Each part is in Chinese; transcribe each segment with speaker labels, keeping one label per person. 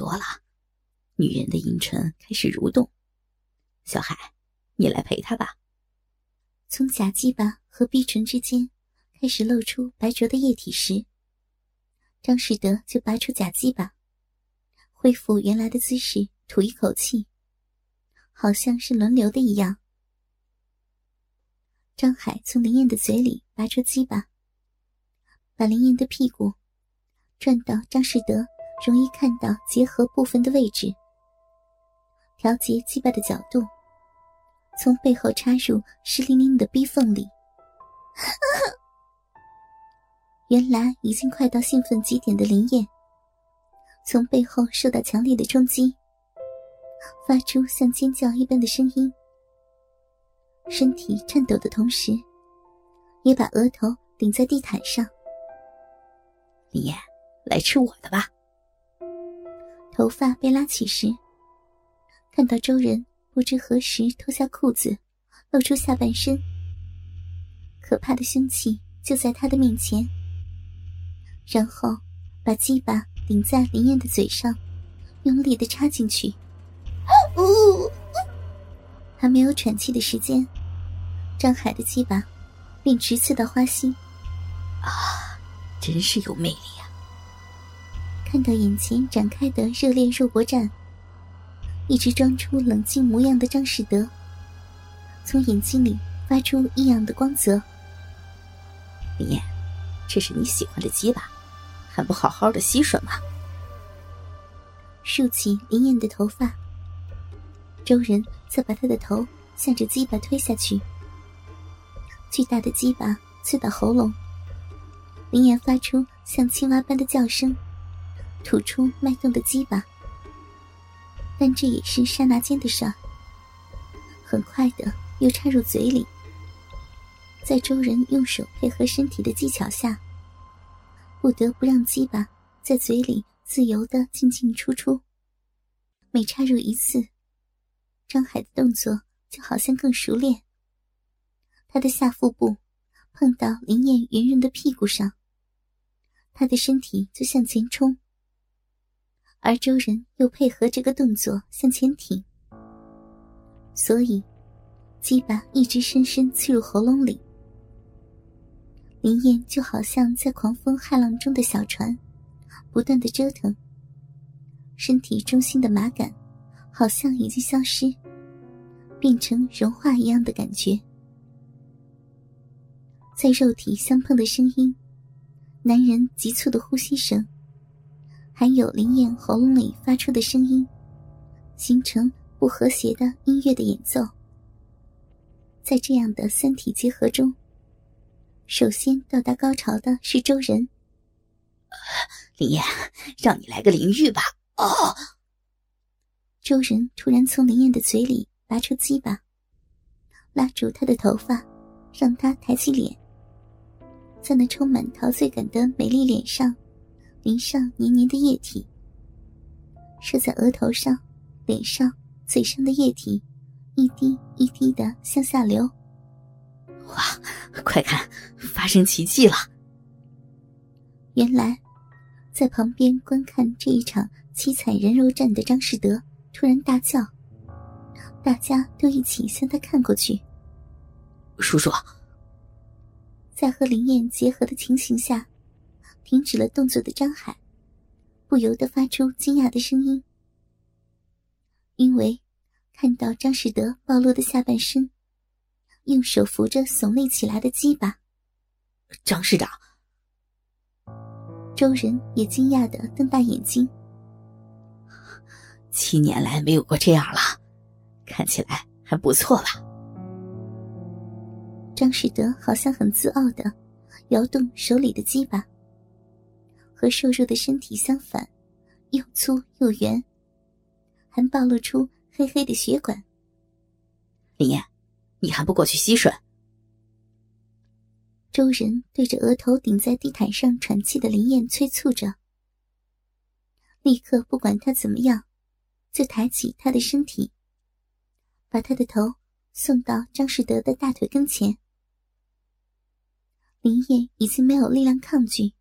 Speaker 1: 多了。女人的阴唇开始蠕动。小海，你来陪她吧。
Speaker 2: 从假鸡巴和逼唇之间开始露出白灼的液体时，张士德就拔出假鸡巴，恢复原来的姿势，吐一口气，好像是轮流的一样。张海从林燕的嘴里拔出鸡巴，把林燕的屁股转到张士德容易看到结合部分的位置，调节鸡巴的角度，从背后插入湿淋淋的逼缝里。原来已经快到兴奋极点的林燕，从背后受到强烈的冲击，发出像尖叫一般的声音，身体颤抖的同时，也把额头顶在地毯上。
Speaker 1: 林燕，来吃我的吧。
Speaker 2: 头发被拉起时，看到周人不知何时脱下裤子，露出下半身，可怕的凶器就在他的面前。然后，把鸡巴顶在林燕的嘴上，用力的插进去。呜！还没有喘气的时间，张海的鸡巴便直刺到花心。
Speaker 1: 啊，真是有魅力啊！
Speaker 2: 看到眼前展开的热烈肉搏战，一直装出冷静模样的张士德，从眼睛里发出异样的光泽。
Speaker 1: 林燕，这是你喜欢的鸡吧。还不好好的吸吮吗？
Speaker 2: 竖起林燕的头发，周人则把他的头向着鸡巴推下去。巨大的鸡巴刺到喉咙，林燕发出像青蛙般的叫声，吐出脉动的鸡巴。但这也是刹那间的事儿，很快的又插入嘴里。在周人用手配合身体的技巧下。不得不让鸡巴在嘴里自由的进进出出。每插入一次，张海的动作就好像更熟练。他的下腹部碰到林燕圆润的屁股上，他的身体就向前冲，而周人又配合这个动作向前挺，所以鸡巴一直深深刺入喉咙里。林燕就好像在狂风骇浪中的小船，不断的折腾。身体中心的麻感，好像已经消失，变成融化一样的感觉。在肉体相碰的声音，男人急促的呼吸声，还有林燕喉咙里发出的声音，形成不和谐的音乐的演奏。在这样的三体结合中。首先到达高潮的是周人。
Speaker 1: 林燕，让你来个淋浴吧。哦。
Speaker 2: 周人突然从林燕的嘴里拔出鸡巴，拉住她的头发，让她抬起脸，在那充满陶醉感的美丽脸上淋上黏黏的液体，射在额头上、脸上、嘴上的液体一滴一滴的向下流。
Speaker 1: 哇！快看，发生奇迹了！
Speaker 2: 原来，在旁边观看这一场凄惨人肉战的张士德突然大叫，大家都一起向他看过去。
Speaker 1: 叔叔，
Speaker 2: 在和林燕结合的情形下，停止了动作的张海不由得发出惊讶的声音，因为看到张士德暴露的下半身。用手扶着耸立起来的鸡巴，
Speaker 1: 张市长。
Speaker 2: 周人也惊讶的瞪大眼睛。
Speaker 1: 七年来没有过这样了，看起来还不错吧？
Speaker 2: 张士德好像很自傲的摇动手里的鸡巴，和瘦弱的身体相反，又粗又圆，还暴露出黑黑的血管。
Speaker 1: 林燕。你还不过去吸吮？
Speaker 2: 周人对着额头顶在地毯上喘气的林燕催促着。立刻不管他怎么样，就抬起他的身体，把他的头送到张士德的大腿跟前。林燕已经没有力量抗拒，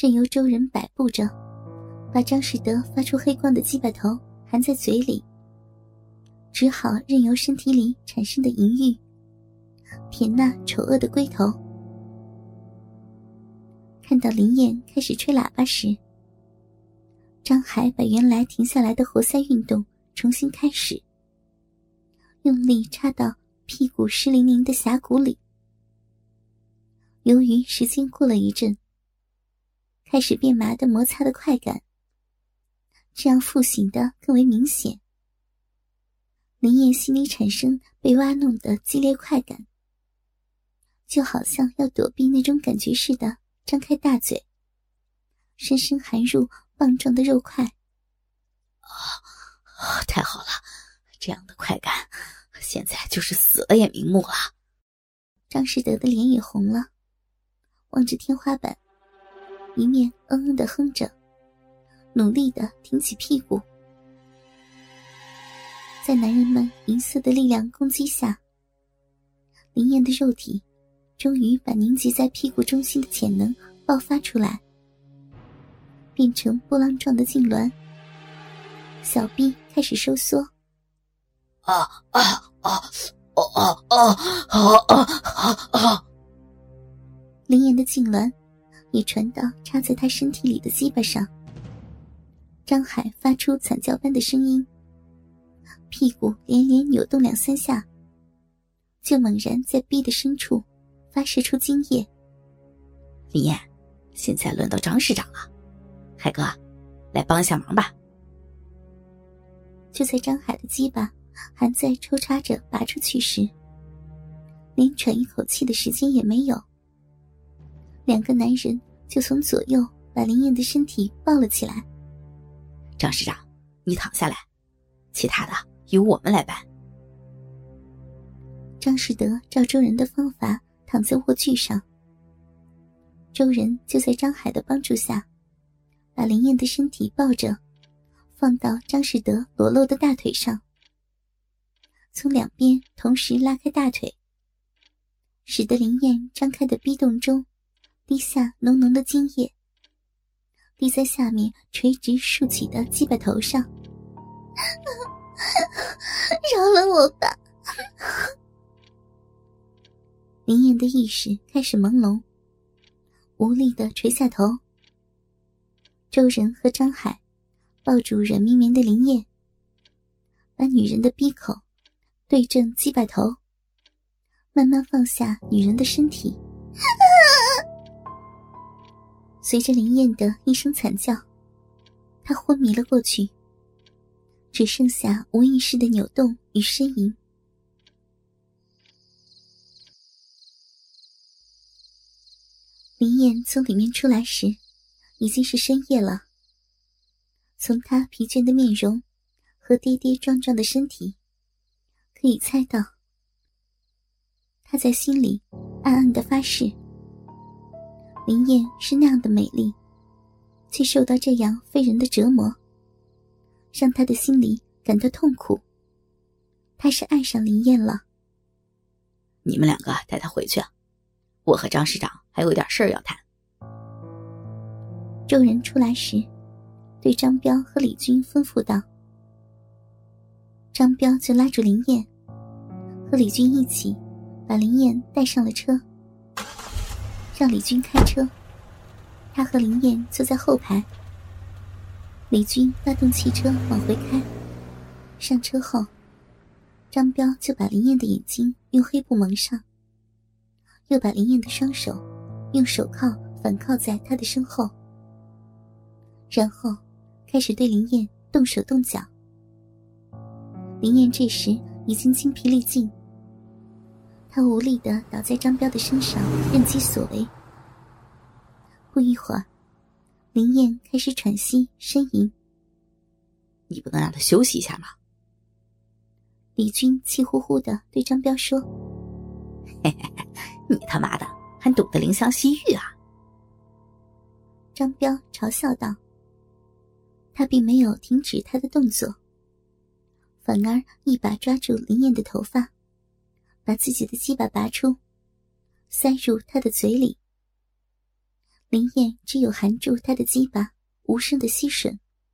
Speaker 2: 任由周人摆布着，把张士德发出黑光的鸡巴头含在嘴里，只好任由身体里产生的淫欲舔那丑恶的龟头。看到林燕开始吹喇叭时，张海把原来停下来的活塞运动重新开始，用力插到屁股湿淋淋的峡谷里。由于时间过了一阵，开始变麻的摩擦的快感，这样复醒的更为明显。林燕心里产生被挖弄的激烈快感，就好像要躲避那种感觉似的，张开大嘴，深深含入棒状的肉块。
Speaker 1: 啊，太好了，这样的快感，现在就是死了也瞑目了。
Speaker 2: 张士德的脸也红了。望着天花板，一面嗯嗯的哼着，努力的挺起屁股。在男人们银色的力量攻击下，林燕的肉体终于把凝结在屁股中心的潜能爆发出来，变成波浪状的痉挛，小臂开始收缩。
Speaker 1: 啊啊啊！哦哦哦哦哦哦！
Speaker 2: 林岩的痉挛也传到插在他身体里的鸡巴上。张海发出惨叫般的声音，屁股连连扭动两三下，就猛然在逼的深处发射出精液。
Speaker 1: 林燕，现在轮到张市长了，海哥，来帮一下忙吧。
Speaker 2: 就在张海的鸡巴还在抽插着拔出去时，连喘一口气的时间也没有。两个男人就从左右把林燕的身体抱了起来。
Speaker 1: 张市长，你躺下来，其他的由我们来办。
Speaker 2: 张士德照周人的方法躺在卧具上，周人就在张海的帮助下，把林燕的身体抱着，放到张士德裸露的大腿上，从两边同时拉开大腿，使得林燕张开的逼洞中。滴下浓浓的精液，滴在下面垂直竖起的鸡巴头上。饶了我吧！林燕的意识开始朦胧，无力的垂下头。周仁和张海抱住软绵绵的林燕，把女人的鼻口对正鸡巴头，慢慢放下女人的身体。随着林燕的一声惨叫，他昏迷了过去，只剩下无意识的扭动与呻吟。林燕从里面出来时，已经是深夜了。从她疲倦的面容和跌跌撞撞的身体，可以猜到，她在心里暗暗的发誓。林燕是那样的美丽，却受到这样非人的折磨，让他的心里感到痛苦。他是爱上林燕了。
Speaker 1: 你们两个带他回去，我和张市长还有点事儿要谈。
Speaker 2: 众人出来时，对张彪和李军吩咐道：“张彪就拉住林燕，和李军一起把林燕带上了车。”让李军开车，他和林燕坐在后排。李军发动汽车往回开，上车后，张彪就把林燕的眼睛用黑布蒙上，又把林燕的双手用手铐反铐在他的身后，然后开始对林燕动手动脚。林燕这时已经精疲力尽。他无力的倒在张彪的身上，任其所为。不一会儿，林燕开始喘息呻吟。
Speaker 1: 你不能让他休息一下吗？
Speaker 2: 李军气呼呼的对张彪说：“
Speaker 1: 嘿嘿嘿，你他妈的还懂得怜香惜玉啊！”
Speaker 2: 张彪嘲笑道：“他并没有停止他的动作，反而一把抓住林燕的头发。”把自己的鸡巴拔出，塞入他的嘴里。林燕只有含住他的鸡巴，无声的吸吮。